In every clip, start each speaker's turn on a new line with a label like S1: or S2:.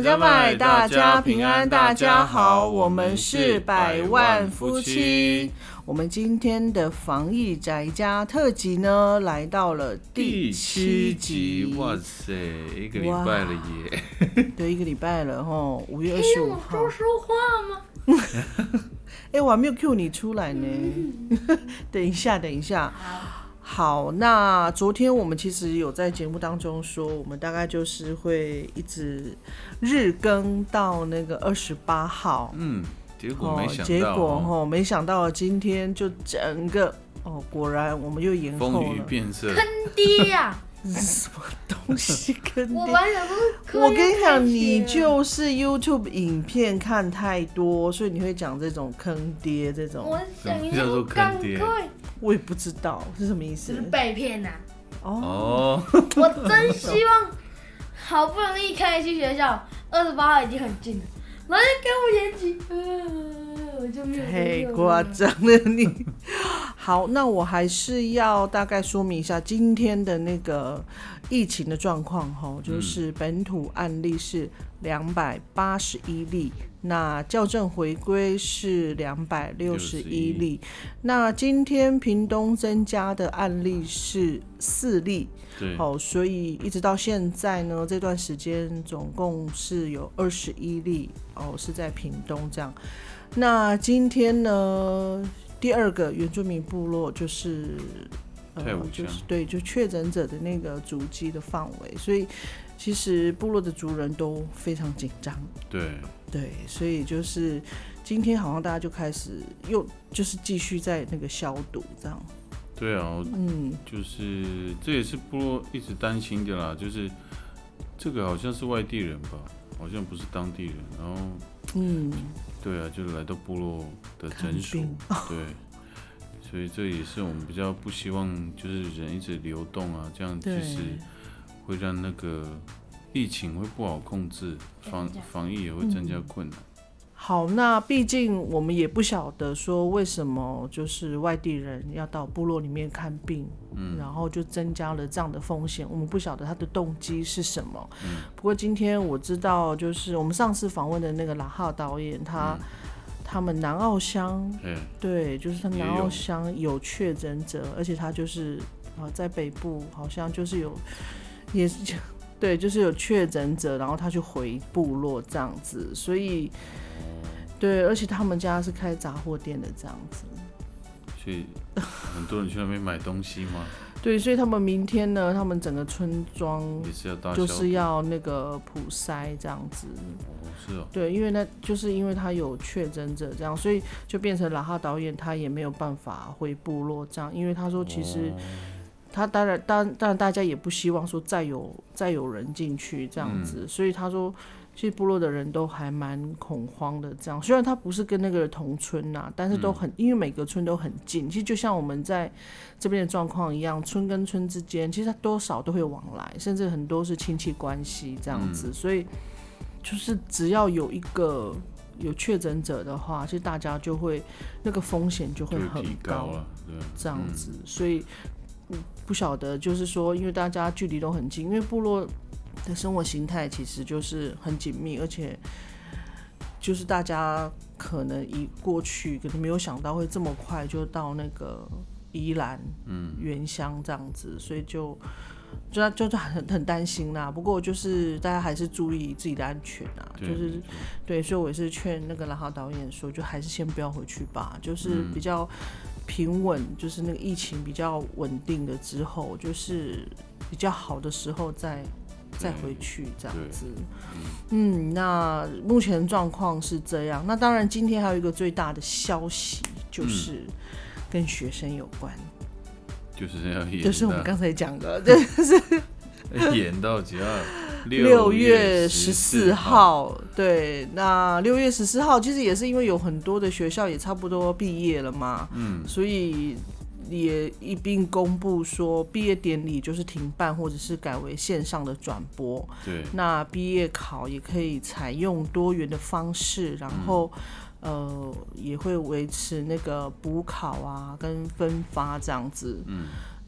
S1: 加买加买，大家平安，大家好，我们是百万夫妻。我们今天的防疫宅家特辑呢，来到了第七集。
S2: 哇塞，一个礼拜了耶！
S1: 对，一个礼拜了吼，五月二十五号。
S3: 说说话吗？
S1: 哎，我还没有 Q 你出来呢。等一下，等一下。好，那昨天我们其实有在节目当中说，我们大概就是会一直日更到那个二十八号。
S2: 嗯，结果没想到，
S1: 结果哈，没想到今天就整个哦，果然我们又延后了。
S2: 风雨变色，
S3: 坑爹呀！
S1: 什么东西坑爹？
S3: 我完全不
S1: 我跟你讲，你就是 YouTube 影片看太多，所以你会讲这种坑爹这种。
S3: 我想
S2: 什么叫做坑爹
S1: 我也不知道是什么意思。
S3: 是被骗呐！
S1: 哦，
S3: 我真希望，好不容易开去学校，二十八号已经很近了，然后就给我延期，呃，我就没有。
S1: 太夸张了你。好，那我还是要大概说明一下今天的那个疫情的状况哈，就是本土案例是两百八十一例。那校正回归是两百六十一例，那今天屏东增加的案例是四例，
S2: 对，
S1: 好，所以一直到现在呢，这段时间总共是有二十一例哦，是在屏东这样。那今天呢，第二个原住民部落就是
S2: 呃，
S1: 就是对，就确诊者的那个足迹的范围，所以其实部落的族人都非常紧张，
S2: 对。
S1: 对，所以就是今天好像大家就开始又就是继续在那个消毒这样。
S2: 对啊，嗯，就是这也是部落一直担心的啦，就是这个好像是外地人吧，好像不是当地人，然后嗯，对啊，就来到部落的诊所，对，所以这也是我们比较不希望，就是人一直流动啊，这样其实会让那个。疫情会不好控制，防防疫也会增加困难。
S1: 好，那毕竟我们也不晓得说为什么就是外地人要到部落里面看病，嗯，然后就增加了这样的风险。我们不晓得他的动机是什么。嗯，不过今天我知道，就是我们上次访问的那个拉浩导演，他他们南澳乡，对，就是他南澳乡有确诊者，而且他就是啊在北部好像就是有也是。对，就是有确诊者，然后他去回部落这样子，所以，对，而且他们家是开杂货店的这样子，
S2: 所以很多人去那边买东西吗？
S1: 对，所以他们明天呢，他们整个村庄
S2: 也是要
S1: 就是要那个普筛这样子。
S2: 哦，是哦。
S1: 对，因为那就是因为他有确诊者这样，所以就变成了哈导演他也没有办法回部落这样，因为他说其实。他当然，当当然，大家也不希望说再有再有人进去这样子，所以他说，其实部落的人都还蛮恐慌的。这样，虽然他不是跟那个同村呐，但是都很，因为每个村都很近，其实就像我们在这边的状况一样，村跟村之间其实多少都会往来，甚至很多是亲戚关系这样子，所以就是只要有一个有确诊者的话，其实大家就会那个风险就会很高
S2: 了，
S1: 这样子，所以。不晓得，就是说，因为大家距离都很近，因为部落的生活形态其实就是很紧密，而且就是大家可能一过去，可能没有想到会这么快就到那个宜兰，嗯，原乡这样子，所以就就就很很担心啦。不过就是大家还是注意自己的安全啊，就是对，所以我也是劝那个蓝浩导演说，就还是先不要回去吧，就是比较。平稳就是那个疫情比较稳定的之后，就是比较好的时候再再回去这样子。嗯，那目前状况是这样。那当然，今天还有一个最大的消息，就是跟学生有关，
S2: 就是要演，
S1: 就是我们刚才讲的，就是
S2: 演到几号？
S1: 六月
S2: 十
S1: 四号，对，那六月十四号其实也是因为有很多的学校也差不多毕业了嘛，嗯，所以也一并公布说毕业典礼就是停办或者是改为线上的转播，
S2: 对，
S1: 那毕业考也可以采用多元的方式，然后呃也会维持那个补考啊跟分发这样子，嗯。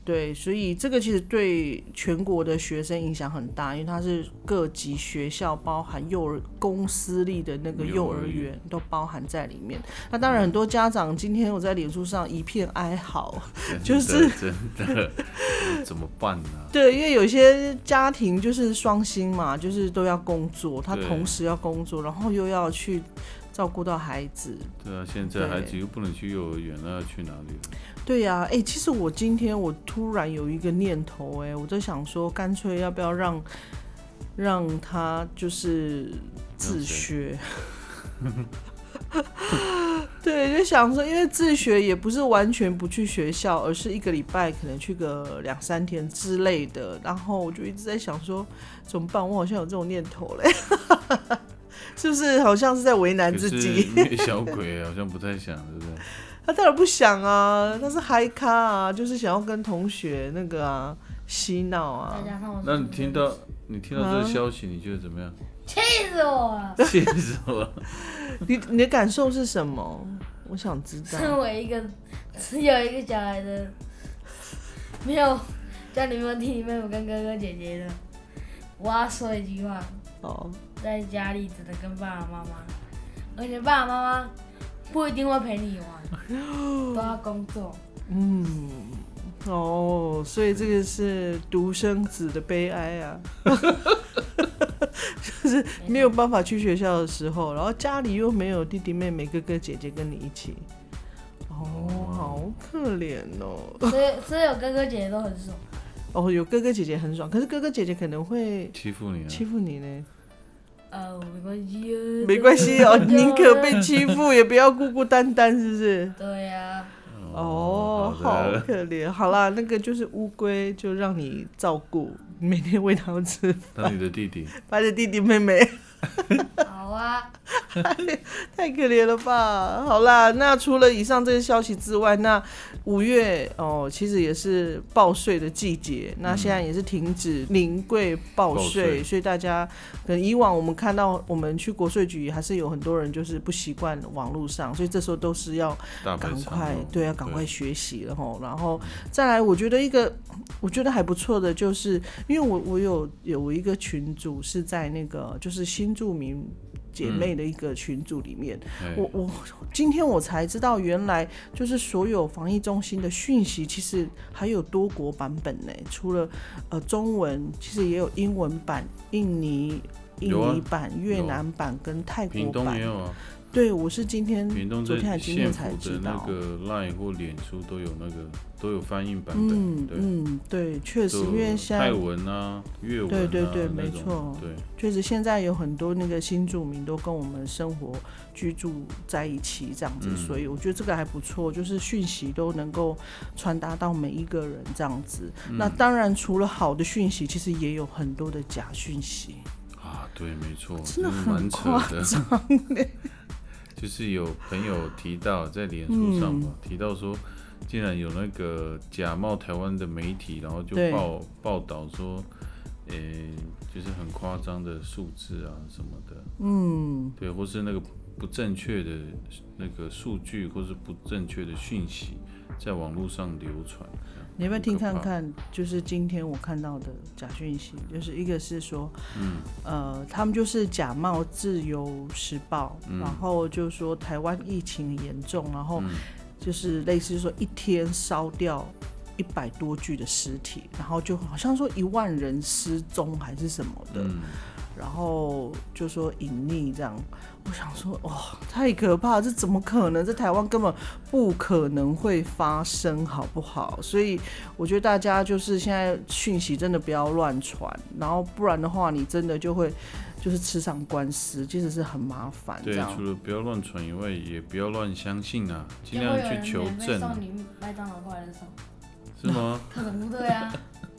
S1: 对，所以这个其实对全国的学生影响很大，因为它是各级学校，包含幼儿公私立的那个幼儿园都包含在里面。那当然，很多家长今天我在脸书上一片哀嚎，就是
S2: 真的怎么办呢？
S1: 对，因为有些家庭就是双薪嘛，就是都要工作，他同时要工作，然后又要去。照顾到孩子，
S2: 对啊，现在孩子又不能去幼儿园，了要去哪里？
S1: 对呀，哎，其实我今天我突然有一个念头，哎，我在想说，干脆要不要让让他就是自学？对，就想说，因为自学也不是完全不去学校，而是一个礼拜可能去个两三天之类的。然后我就一直在想说，怎么办？我好像有这种念头嘞。是不是好像是在为难自己？
S2: 小鬼好像不太想，对不对？
S1: 他当然不想啊，他是嗨咖啊，就是想要跟同学那个啊嬉闹啊。
S2: 那你听到你听到这个消息，你觉得怎么样？
S3: 气死我了！
S2: 气死我了！
S1: 你你的感受是什么？我想知道。
S3: 身为一个只有一个小孩的，没有家里没有弟弟妹妹跟哥哥姐姐的，我要说一句话。哦。在家里只能跟爸爸妈妈，而且爸爸妈妈不一定会陪你玩，都要工作。嗯，
S1: 哦，所以这个是独生子的悲哀啊，就是没有办法去学校的时候，然后家里又没有弟弟妹妹、哥哥姐姐跟你一起，哦，好可怜哦。
S3: 所以，所以有哥哥姐姐都很爽。
S1: 哦，有哥哥姐姐很爽，可是哥哥姐姐可能会
S2: 欺负你，
S1: 欺负你呢。
S3: 哦，没关系哦，
S1: 没关系哦，宁可被欺负也不要孤孤单单，是不是？
S3: 对呀。
S1: 哦，好可怜。好啦，那个就是乌龟，就让你照顾，每天喂它们吃。
S2: 当你的弟弟。
S1: 把你的弟弟妹妹。
S3: 好啊。
S1: 太可怜了吧！好啦，那除了以上这些消息之外，那五月哦，其实也是报税的季节。那现在也是停止临柜报税，所以大家可能以往我们看到我们去国税局，还是有很多人就是不习惯网络上，所以这时候都是要赶快对，要赶快学习了吼。然后再来，我觉得一个我觉得还不错的，就是因为我我有有一个群组是在那个就是新住民。姐妹的一个群组里面，我我今天我才知道，原来就是所有防疫中心的讯息，其实还有多国版本呢。除了呃中文，其实也有英文版、印尼印尼版、越南版跟泰国版。对，我是今天、昨天还今天才知道。
S2: 那个 Line 或脸书都有那个都有翻译版本。嗯
S1: 嗯，对，确实，因为现在
S2: 泰文啊、粤文啊，
S1: 对对对，没错，
S2: 对，
S1: 确实现在有很多那个新住民都跟我们生活居住在一起这样子，所以我觉得这个还不错，就是讯息都能够传达到每一个人这样子。那当然，除了好的讯息，其实也有很多的假讯息
S2: 啊。对，没错，
S1: 真的很夸张。
S2: 就是有朋友提到在脸书上嘛，提到说，竟然有那个假冒台湾的媒体，然后就报报道说，呃，就是很夸张的数字啊什么的，嗯，对，或是那个不正确的那个数据，或是不正确的讯息，在网络上流传。
S1: 你要不要听看看？就是今天我看到的假讯息，就是一个是说，嗯，呃，他们就是假冒《自由时报》，然后就说台湾疫情严重，然后就是类似说一天烧掉一百多具的尸体，然后就好像说一万人失踪还是什么的。然后就说隐匿这样，我想说哇，太可怕，这怎么可能？在台湾根本不可能会发生，好不好？所以我觉得大家就是现在讯息真的不要乱传，然后不然的话，你真的就会就是吃上官司，其实是很麻烦。
S2: 对，除了不要乱传以外，也不要乱相信啊，尽量去求证。
S3: 送你麦当劳过来的时候，
S2: 是吗？
S3: 可能不对啊。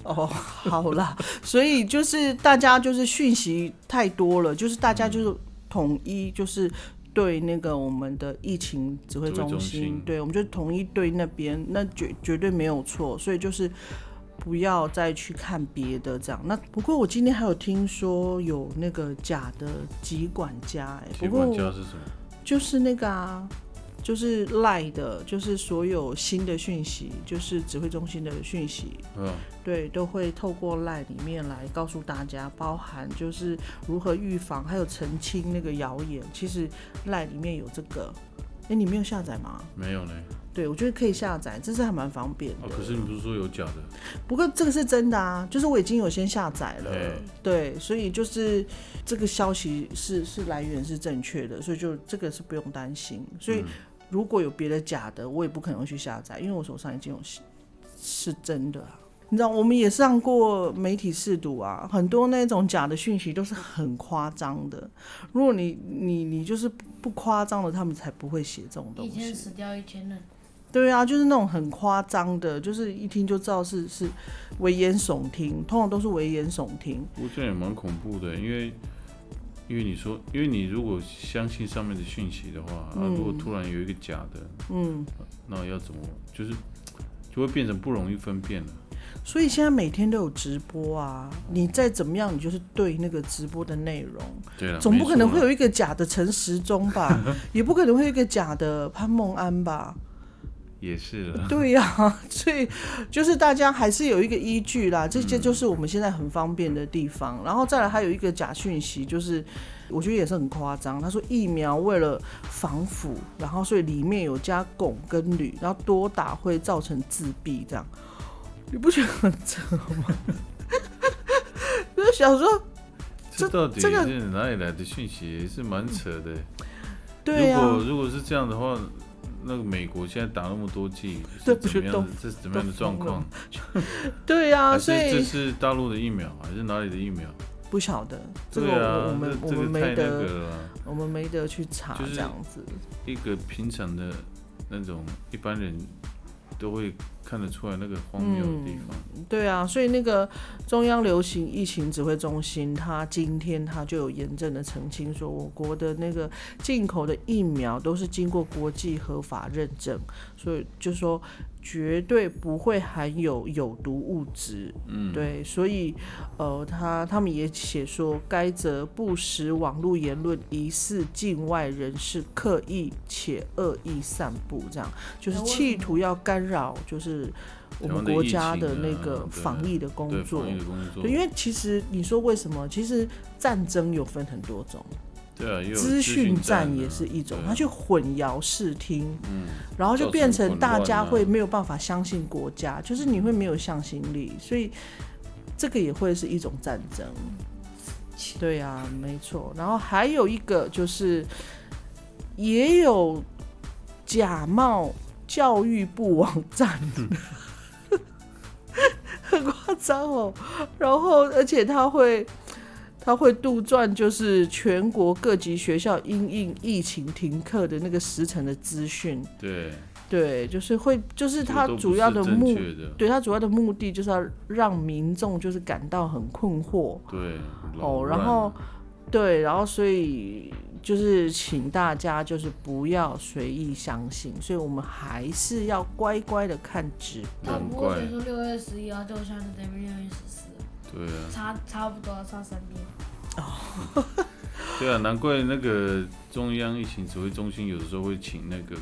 S1: 哦，好啦，所以就是大家就是讯息太多了，就是大家就是统一就是对那个我们的疫情指挥中心，对，我们就统一对那边，那绝绝对没有错，所以就是不要再去看别的这样。那不过我今天还有听说有那个假的疾管家，哎，
S2: 疾管家是什么？
S1: 就是那个啊。就是赖的，就是所有新的讯息，就是指挥中心的讯息，嗯，对，都会透过赖里面来告诉大家，包含就是如何预防，还有澄清那个谣言。其实赖里面有这个，哎，你没有下载吗？
S2: 没有呢。
S1: 对，我觉得可以下载，这是还蛮方便的。
S2: 可是你不是说有假的？
S1: 不过这个是真的啊，就是我已经有先下载了。对，所以就是这个消息是是来源是正确的，所以就这个是不用担心。所以。如果有别的假的，我也不可能会去下载，因为我手上已经有是是真的。你知道，我们也上过媒体试读啊，很多那种假的讯息都是很夸张的。如果你你你就是不夸张的，他们才不会写这种东西。
S3: 一天死掉一千人。
S1: 对啊，就是那种很夸张的，就是一听就知道是是危言耸听，通常都是危言耸听。
S2: 我觉得也蛮恐怖的，因为。因为你说，因为你如果相信上面的讯息的话，啊，如果突然有一个假的，嗯，那要怎么，就是就会变成不容易分辨了。
S1: 所以现在每天都有直播啊，你再怎么样，你就是对那个直播的内容，
S2: 对
S1: 总不可能会有一个假的陈时中吧，也不可能会有一个假的潘梦安吧。
S2: 也是
S1: 了，对呀，所以就是大家还是有一个依据啦，这些就是我们现在很方便的地方。然后再来还有一个假讯息，就是我觉得也是很夸张。他说疫苗为了防腐，然后所以里面有加汞跟铝，然后多打会造成自闭，这样你不觉得很扯吗？就是想说，
S2: 这到底是哪里来的讯息？是蛮扯的。
S1: 对
S2: 呀，如果如果是这样的话。那个美国现在打那么多剂，是怎么样的？这是怎么样的状况？
S1: 对呀，所以
S2: 这是大陆的疫苗还是哪里的疫苗？
S1: 不晓得，这个我们我们没得，我们没得去查这样子。
S2: 一个平常的那种一般人。都会看得出来那个荒谬的地方。
S1: 对啊，所以那个中央流行疫情指挥中心，他今天他就有严正的澄清说，我国的那个进口的疫苗都是经过国际合法认证，所以就说。绝对不会含有有毒物质，嗯，对，所以，呃，他他们也写说，该则不实网络言论疑似境外人士刻意且恶意散布，这样就是企图要干扰，就是我们国家的那个防疫的工作，对，因为其实你说为什么？其实战争有分很多种。
S2: 对资讯
S1: 战也是一种，他去混淆视听，嗯，然后就变成大家会没有办法相信国家，就是你会没有向心力，所以这个也会是一种战争。对啊，没错。然后还有一个就是，也有假冒教育部网站，很夸张哦。然后而且他会。他会杜撰，就是全国各级学校因应疫情停课的那个时辰的资讯。
S2: 对，
S1: 对，就是会，就是他主要的目，对他主要的目的就是要让民众就是感到很困惑。
S2: 对，
S1: 哦，然后，对，然后所以就是请大家就是不要随意相信，所以我们还是要乖乖的看直播。
S3: 不过说六月十一号就像是这边六月十四。
S2: 对啊，
S3: 差差不多差三天。
S2: 哦，对啊，难怪那个中央疫情指挥中心有的时候会请那个，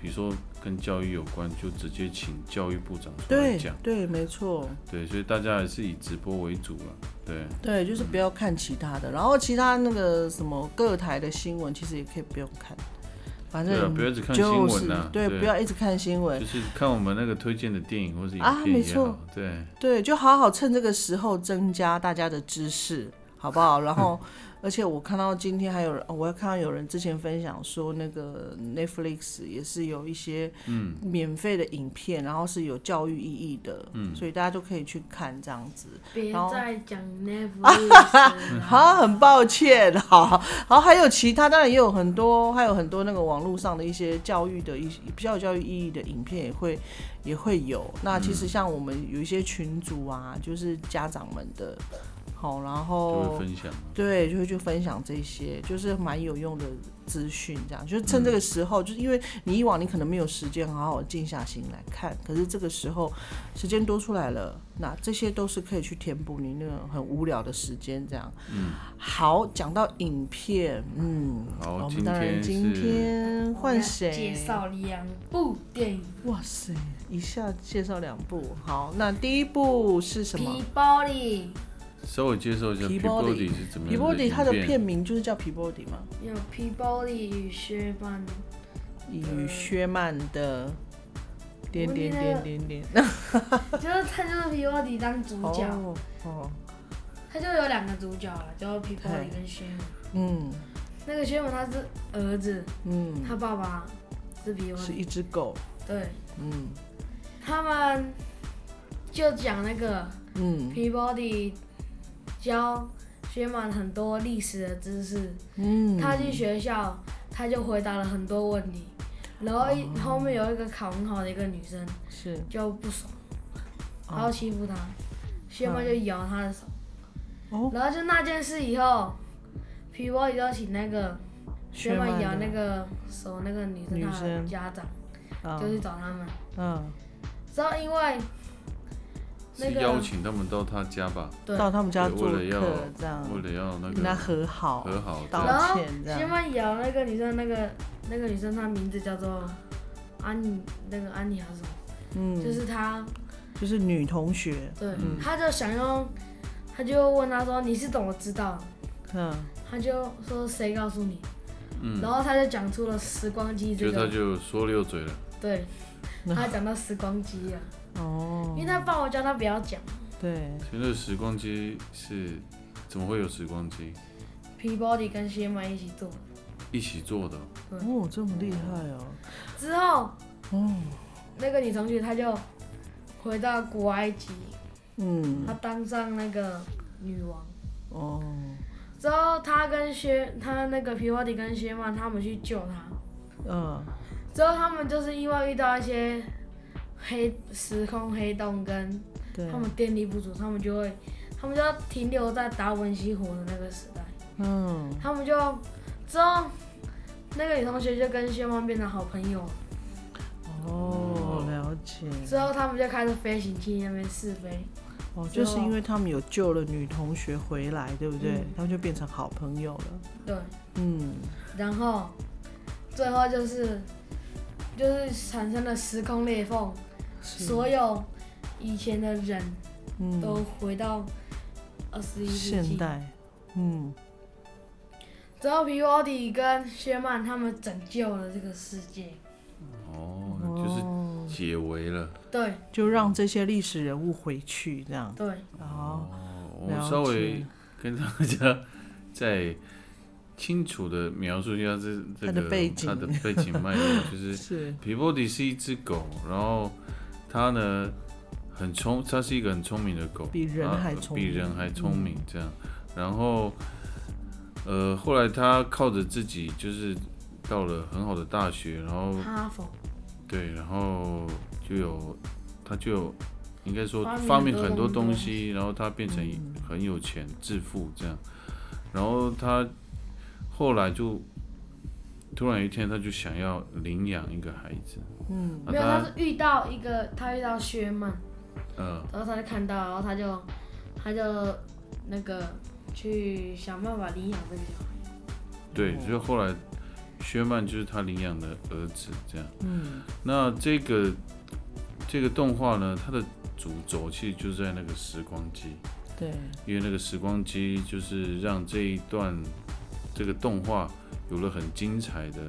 S2: 比如说跟教育有关，就直接请教育部长出来讲。
S1: 对，没错。
S2: 对，所以大家还是以直播为主了。对。
S1: 对，就是不要看其他的，然后其他那个什么各台的新闻，其实也可以不用看。反正
S2: 不要一直看新闻
S1: 呐，对，不要一直看新闻，
S2: 就是看我们那个推荐的电影或者影片也好，对
S1: 对，就好好趁这个时候增加大家的知识，好不好？然后。而且我看到今天还有人，我要看到有人之前分享说，那个 Netflix 也是有一些嗯免费的影片，然后是有教育意义的，嗯，所以大家都可以去看这样子。
S3: 别再讲 Netflix，
S1: 好，很抱歉，好，好还有其他，当然也有很多，还有很多那个网络上的一些教育的一些比较有教育意义的影片也会也会有。那其实像我们有一些群组啊，就是家长们的。好，然后
S2: 就会分享，
S1: 对，就会去分享这些，就是蛮有用的资讯，这样，就是趁这个时候，就是因为你以往你可能没有时间好好静下心来看，可是这个时候时间多出来了，那这些都是可以去填补你那个很无聊的时间，这样。
S2: 嗯，
S1: 好，讲到影片，嗯，
S2: 好，
S1: 我们当然今天换谁
S3: 介绍两部电影？
S1: 哇塞，一下介绍两部，好，那第一部是什么？
S3: 皮包里。
S2: 稍微介绍一下皮包迪是怎么样？皮
S1: 包迪它的片名就是叫皮包迪吗？
S3: 有皮包迪与薛曼，
S1: 与薛曼的点点点点点，
S3: 就是他就是皮包迪当主角，哦，他就有两个主角了，叫皮包迪跟薛曼。嗯，那个薛曼他是儿子，嗯，他爸爸是皮包迪，
S1: 是一只狗，
S3: 对，嗯，他们就讲那个，嗯，皮包迪。教学满很多历史的知识，嗯，他去学校，他就回答了很多问题，然后一后面有一个考很好的一个女生，
S1: 是。
S3: 就不爽，然后欺负他，学满就咬他的手，哦，然后就那件事以后，皮包就请那个学满咬那个手那个女生她的家长，就去找他们，嗯，之后因为。
S2: 是邀请他们到他家吧，
S1: 到他们家做客，
S2: 这样，为了要那个
S1: 跟他和好，
S2: 和好
S1: 道歉这样。
S3: 先问瑶那个女生，那个那个女生她名字叫做安妮，那个安妮还是什么？嗯，就是她，
S1: 就是女同学。
S3: 对，她就想用，她就问她说：“你是怎么知道？”嗯，她就说：“谁告诉你？”嗯，然后她就讲出了时光机这个，
S2: 就她就说溜嘴了。
S3: 对，她讲到时光机了。哦，因为他爸我叫他不要讲。
S1: 对。
S2: 其实时光机是怎么会有时光机
S3: ？Peabody 跟谢曼一起做。
S2: 一起做的。
S1: 哦，这么厉害哦。
S3: 之后，哦，那个女同学她就回到古埃及，嗯，她当上那个女王。哦。之后她跟薛，她那个 Peabody 跟薛曼他们去救她。嗯。之后他们就是因为遇到一些。黑时空黑洞跟他们电力不足，他们就会，他们就要停留在达文西活的那个时代。嗯，他们就之后那个女同学就跟谢曼变成好朋友。
S1: 哦，了解。
S3: 之后他们就开始飞行器那边试飞。
S1: 哦，就是因为他们有救了女同学回来，对不对？他们就变成好朋友了。
S3: 对。嗯。然后最后就是就是产生了时空裂缝。所有以前的人都回到二十一世
S1: 纪。现代，嗯。
S3: 之后皮沃迪跟薛曼他们拯救了这个世界。
S2: 哦，就是解围了。
S3: 对，
S1: 就让这些历史人物回去，这样。
S3: 对。
S2: 哦，我稍微跟大家再清楚的描述一下这这个它的背景脉络，就是皮沃迪是一只狗，然后。它呢，很聪，它是一个很聪明的狗，
S1: 比人还聪
S2: 明，比人还聪明这样。然后，呃，后来它靠着自己，就是到了很好的大学，然后
S3: 哈佛，
S2: 对，然后就有，他就有，应该说发明很多东西，然后他变成很有钱，致富这样。然后他后来就。突然一天，他就想要领养一个孩子。
S3: 嗯，没有，他是遇到一个，他遇到薛曼，嗯，然后他就看到，然后他就，他就那个去想办法领养这个小孩。
S2: 对，就后来薛曼就是他领养的儿子，这样。嗯，那这个这个动画呢，它的主轴其实就是在那个时光机。
S1: 对，
S2: 因为那个时光机就是让这一段这个动画。有了很精彩的，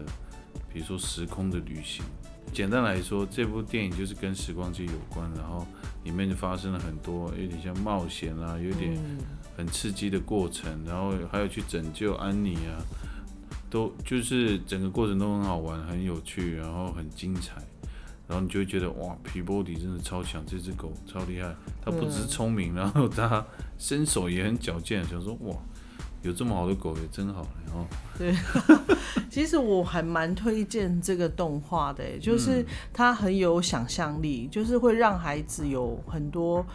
S2: 比如说时空的旅行。简单来说，这部电影就是跟时光机有关，然后里面就发生了很多有点像冒险啦，有点很刺激的过程，然后还有去拯救安妮啊，都就是整个过程都很好玩、很有趣，然后很精彩。然后你就会觉得哇，皮波迪真的超强，这只狗超厉害，它不只是聪明，然后它身手也很矫健，想说哇。有这么好的狗也真好哦。
S1: 对，其实我还蛮推荐这个动画的，就是它很有想象力，就是会让孩子有很多。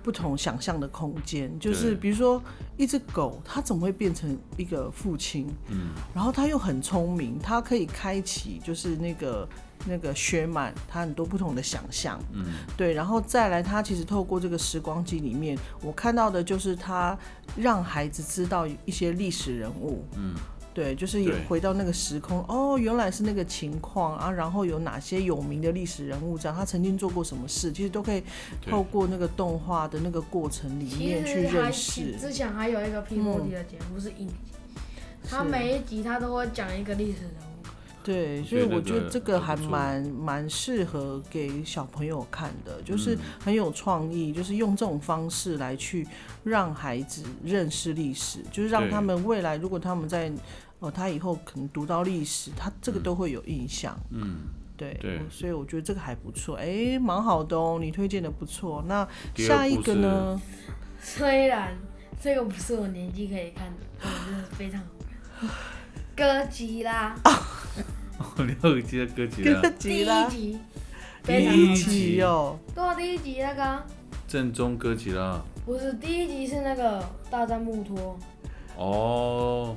S1: 不同想象的空间，就是比如说一只狗，它怎么会变成一个父亲？嗯，然后它又很聪明，它可以开启就是那个那个薛满他很多不同的想象。嗯，对，然后再来，他其实透过这个时光机里面，我看到的就是他让孩子知道一些历史人物。嗯。对，就是也回到那个时空哦，原来是那个情况啊，然后有哪些有名的历史人物这样，他曾经做过什么事，其实都可以透过那个动画的那个过程里面去认识。
S3: 之前还有一个 P 莫迪的节目是影集，他每一集他都会讲一个历史人物。
S1: 对，所以我觉得这个还蛮蛮适合给小朋友看的，就是很有创意，就是用这种方式来去让孩子认识历史，就是让他们未来如果他们在。哦，他以后可能读到历史，他这个都会有印象。嗯，对，对，所以我觉得这个还不错，哎，蛮好的哦，你推荐的不错。那下一个呢？
S3: 虽然这个不是我年纪可以看的，但真的非常好看。哥吉拉。
S2: 你又记得哥吉拉？
S1: 哥吉拉。
S3: 第一集。
S2: 第一集
S3: 哦。对，第一集那个。
S2: 正宗歌集啦。
S3: 不是，第一集是那个大战木托。
S2: 哦。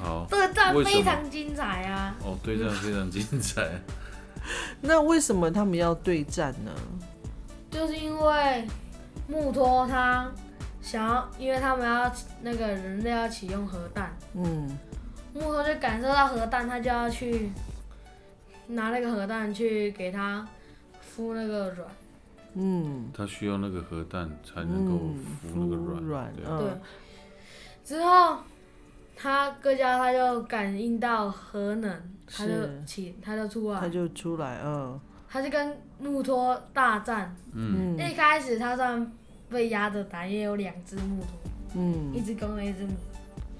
S3: 好对战非常精彩啊！
S2: 哦，对战非常精彩。
S1: 那为什么他们要对战呢？
S3: 就是因为木托他想要，因为他们要那个人类要启用核弹。嗯。木头就感受到核弹，他就要去拿那个核弹去给他孵那个卵。
S2: 嗯。他需要那个核弹才能够孵那个软。
S3: 对。之后。他各家他就感应到核能，他就起，他就出来，
S1: 他就出来，嗯，
S3: 他就跟木托大战，嗯，一开始他算被压着打，也有两只木托，嗯，一只公的，一只母，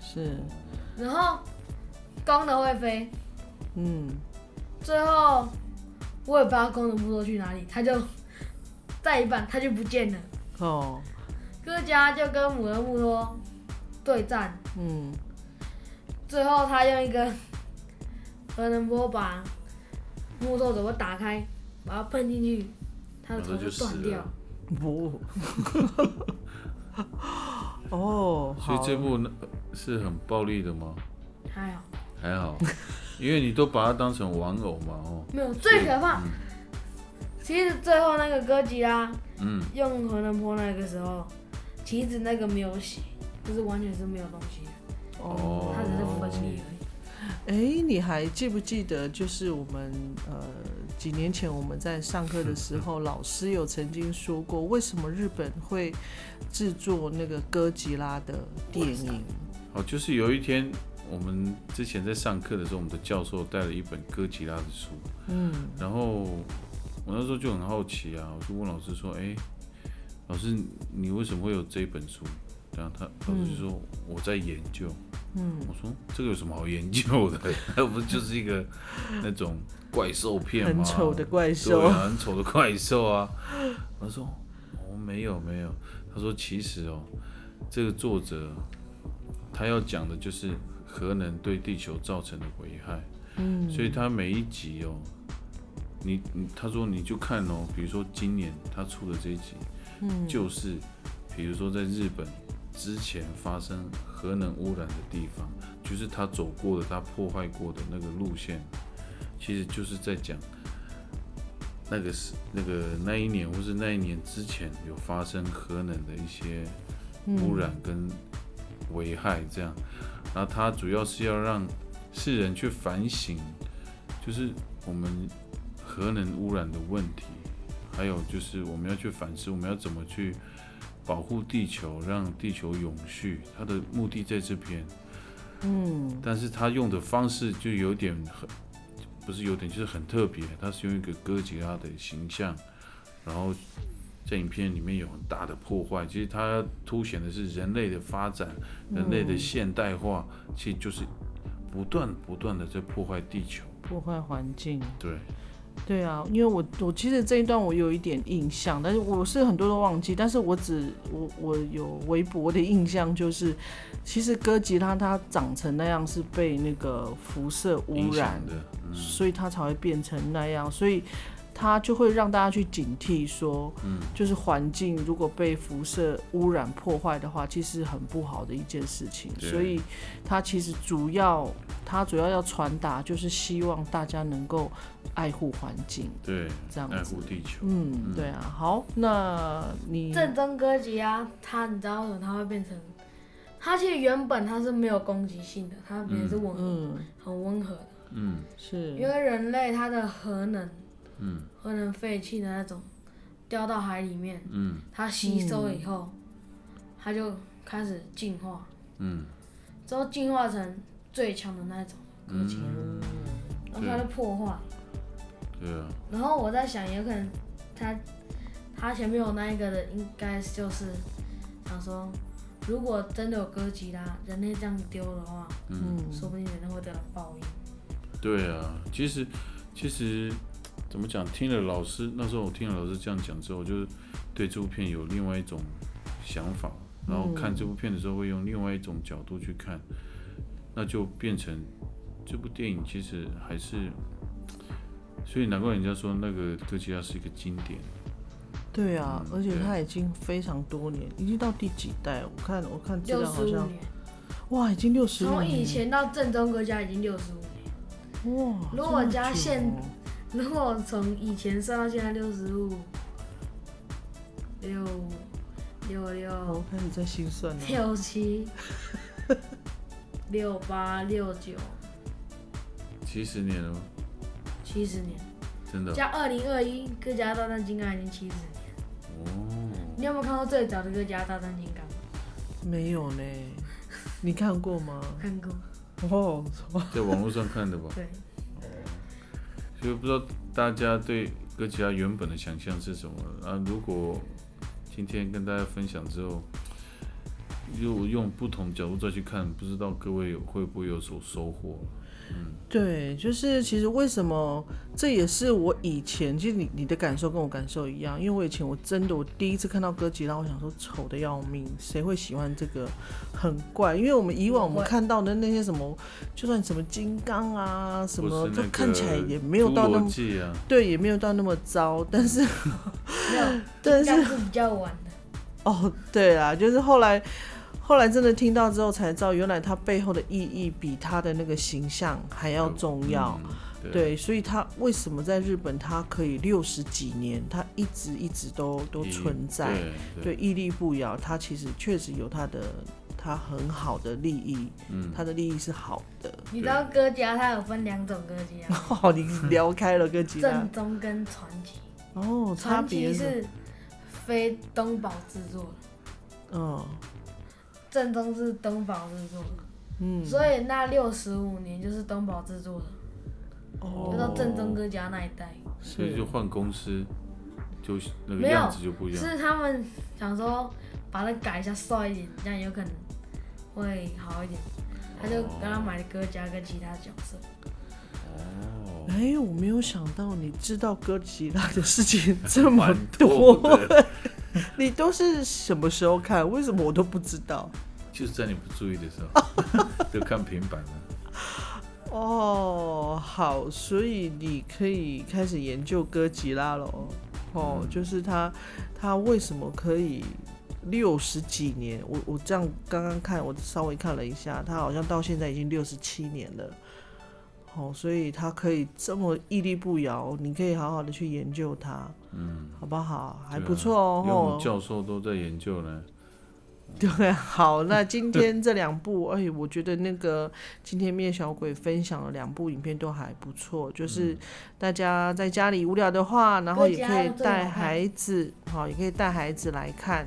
S1: 是，
S3: 然后公的会飞，嗯，最后我也不知道公的木托去哪里，他就在一半，他就不见了，哦，各家就跟母的木托对战，嗯。最后，他用一个核能波把木头怎么打开，把它喷进去，他的头就断掉。不，
S1: 哦，
S2: 所以这部是很暴力的吗？
S3: 还好，
S2: 还好，因为你都把它当成玩偶嘛，哦。
S3: 没有，最可怕。其实最后那个哥吉拉，嗯，用核能波那个时候，其实那个没有血，就是完全是没有东西。哦，它只是分离而已。
S1: 哎，你还记不记得，就是我们呃几年前我们在上课的时候，老师有曾经说过，为什么日本会制作那个哥吉拉的电影？
S2: 哦，就是有一天我们之前在上课的时候，我们的教授带了一本哥吉拉的书，嗯，然后我那时候就很好奇啊，我就问老师说，哎，老师你为什么会有这本书？然后他老师就说我在研究。嗯，我说这个有什么好研究的？那不就是一个 那种怪兽片
S1: 吗？很丑的怪兽，
S2: 对，很丑的怪兽啊。我说哦，没有没有。他说其实哦，这个作者他要讲的就是核能对地球造成的危害。嗯，所以他每一集哦，你你他说你就看哦，比如说今年他出的这一集，嗯，就是比如说在日本。之前发生核能污染的地方，就是他走过的、他破坏过的那个路线，其实就是在讲那个是那个那一年或是那一年之前有发生核能的一些污染跟危害，这样。然后它主要是要让世人去反省，就是我们核能污染的问题，还有就是我们要去反思，我们要怎么去。保护地球，让地球永续，它的目的在这边。嗯，但是他用的方式就有点很，不是有点，就是很特别。它是用一个哥吉拉的形象，然后在影片里面有很大的破坏。其实它凸显的是人类的发展，人类的现代化，其实就是不断不断的在破坏地球，
S1: 破坏环境。
S2: 对。
S1: 对啊，因为我我其实这一段我有一点印象，但是我是很多都忘记，但是我只我我有微博的印象，就是其实哥吉拉它长成那样是被那个辐射污染
S2: 的，
S1: 所以它才会变成那样，所以它就会让大家去警惕，说，嗯，就是环境如果被辐射污染破坏的话，其实很不好的一件事情。所以它其实主要，它主要要传达就是希望大家能够爱护环境，
S2: 对，
S1: 这样子，
S2: 爱护地球。
S1: 嗯，对啊。好，那你
S3: 正宗歌吉啊，它你知道为什么它会变成？它其实原本它是没有攻击性的，它也是温和，很温和的。
S1: 嗯，是。
S3: 因为人类它的核能，嗯，核能废弃的那种，掉到海里面，嗯，它吸收以后，它就开始进化，嗯，之后进化成最强的那种核潜然后它就破坏。
S2: 对啊。
S3: 然后我在想，有可能它，它前面有那一个的，应该就是想说。如果真的有哥吉拉，人类这样丢的话，嗯，说不定人类会得到报应。
S2: 对啊，其实其实怎么讲？听了老师那时候，我听了老师这样讲之后，我就是对这部片有另外一种想法，然后看这部片的时候会用另外一种角度去看，那就变成这部电影其实还是，所以难怪人家说那个哥吉拉是一个经典。
S1: 对啊，而且它已经非常多年，已经到第几代？我看我看资料好像，哇，已经六十。
S3: 从以前到正宗哥家已经六十五年。哇，如果加现，如果从以前算到现在六十五，六六六，
S1: 我开始在心算了。
S3: 六七，六八六九，
S2: 七十年了吗？
S3: 七十年，
S2: 真的。
S3: 加二零二一，哥家大战金刚已经七十年。哦，你有没有看过最早的《哥吉拉大战金刚》？
S1: 没有呢，你看过吗？
S3: 看过。
S1: 哦，
S2: 在网络上看的吧？
S3: 对。
S2: 所以不知道大家对哥吉拉原本的想象是什么啊？如果今天跟大家分享之后，又用不同角度再去看，不知道各位会不会有所收获？
S1: 对，就是其实为什么这也是我以前，其实你你的感受跟我感受一样，因为我以前我真的我第一次看到哥吉拉，我想说丑的要命，谁会喜欢这个很怪？因为我们以往我们看到的那些什么，就算什么金刚啊什么，就看起来也没有到那么对，也没有到那么糟，但是
S3: 没有，但是比较晚的
S1: 哦，对啊，就是后来。后来真的听到之后才知道，原来它背后的意义比它的那个形象还要重要。对，所以它为什么在日本它可以六十几年，它一直一直都都存在，对，屹立不摇。它其实确实有它的它很好的利益，嗯，它的利益是好的。
S3: 你知道哥吉拉它有分两种哥吉拉？
S1: 哦，你聊开了哥吉
S3: 拉。正宗跟传奇。
S1: 哦，
S3: 差别是非东宝制作的。嗯。正宗是东宝制作的，嗯，所以那六十五年就是东宝制作的，哦，到正宗哥家那一代，
S2: 所以就换公司，就那个样子就不一样。
S3: 是他们想说把它改一下帅一点，这样有可能会好一点，他就刚刚买了哥家跟其他角色。
S1: 哦，哎，我没有想到你知道哥吉拉的事情这么多。你都是什么时候看？为什么我都不知道？
S2: 就是在你不注意的时候，就看平板了。
S1: 哦，好，所以你可以开始研究哥吉拉了。哦，就是他，他为什么可以六十几年？我我这样刚刚看，我稍微看了一下，他好像到现在已经六十七年了。哦，所以他可以这么屹立不摇，你可以好好的去研究它，嗯，好不好？还不错
S2: 哦。教授都在研究呢。
S1: 对，好，那今天这两部，哎，我觉得那个今天灭小鬼分享了两部影片都还不错，就是大家在家里无聊的话，然后也可以带孩子，好，也可以带孩子来看，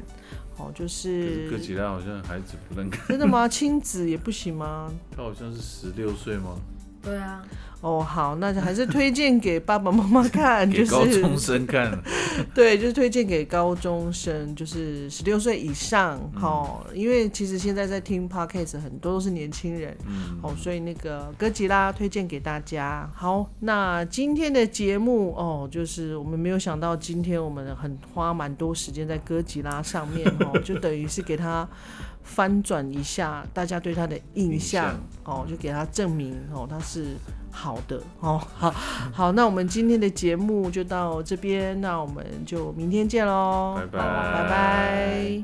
S1: 好，就是。
S2: 哥吉拉好像孩子不能看。
S1: 真的吗？亲子也不行吗？
S2: 他好像是十六岁吗？
S3: 对啊，
S1: 哦好，那就还是推荐给爸爸妈妈看，就是
S2: 高中生看，
S1: 对，就是推荐给高中生，就是十六岁以上，好，因为其实现在在听 podcast 很多都是年轻人，哦，所以那个哥吉拉推荐给大家。好，那今天的节目哦，就是我们没有想到今天我们很花蛮多时间在哥吉拉上面哦，就等于是给他。翻转一下大家对他的印象哦，就给他证明哦，他是好的哦。好，好，那我们今天的节目就到这边，那我们就明天见喽。
S2: 拜拜，
S1: 拜拜。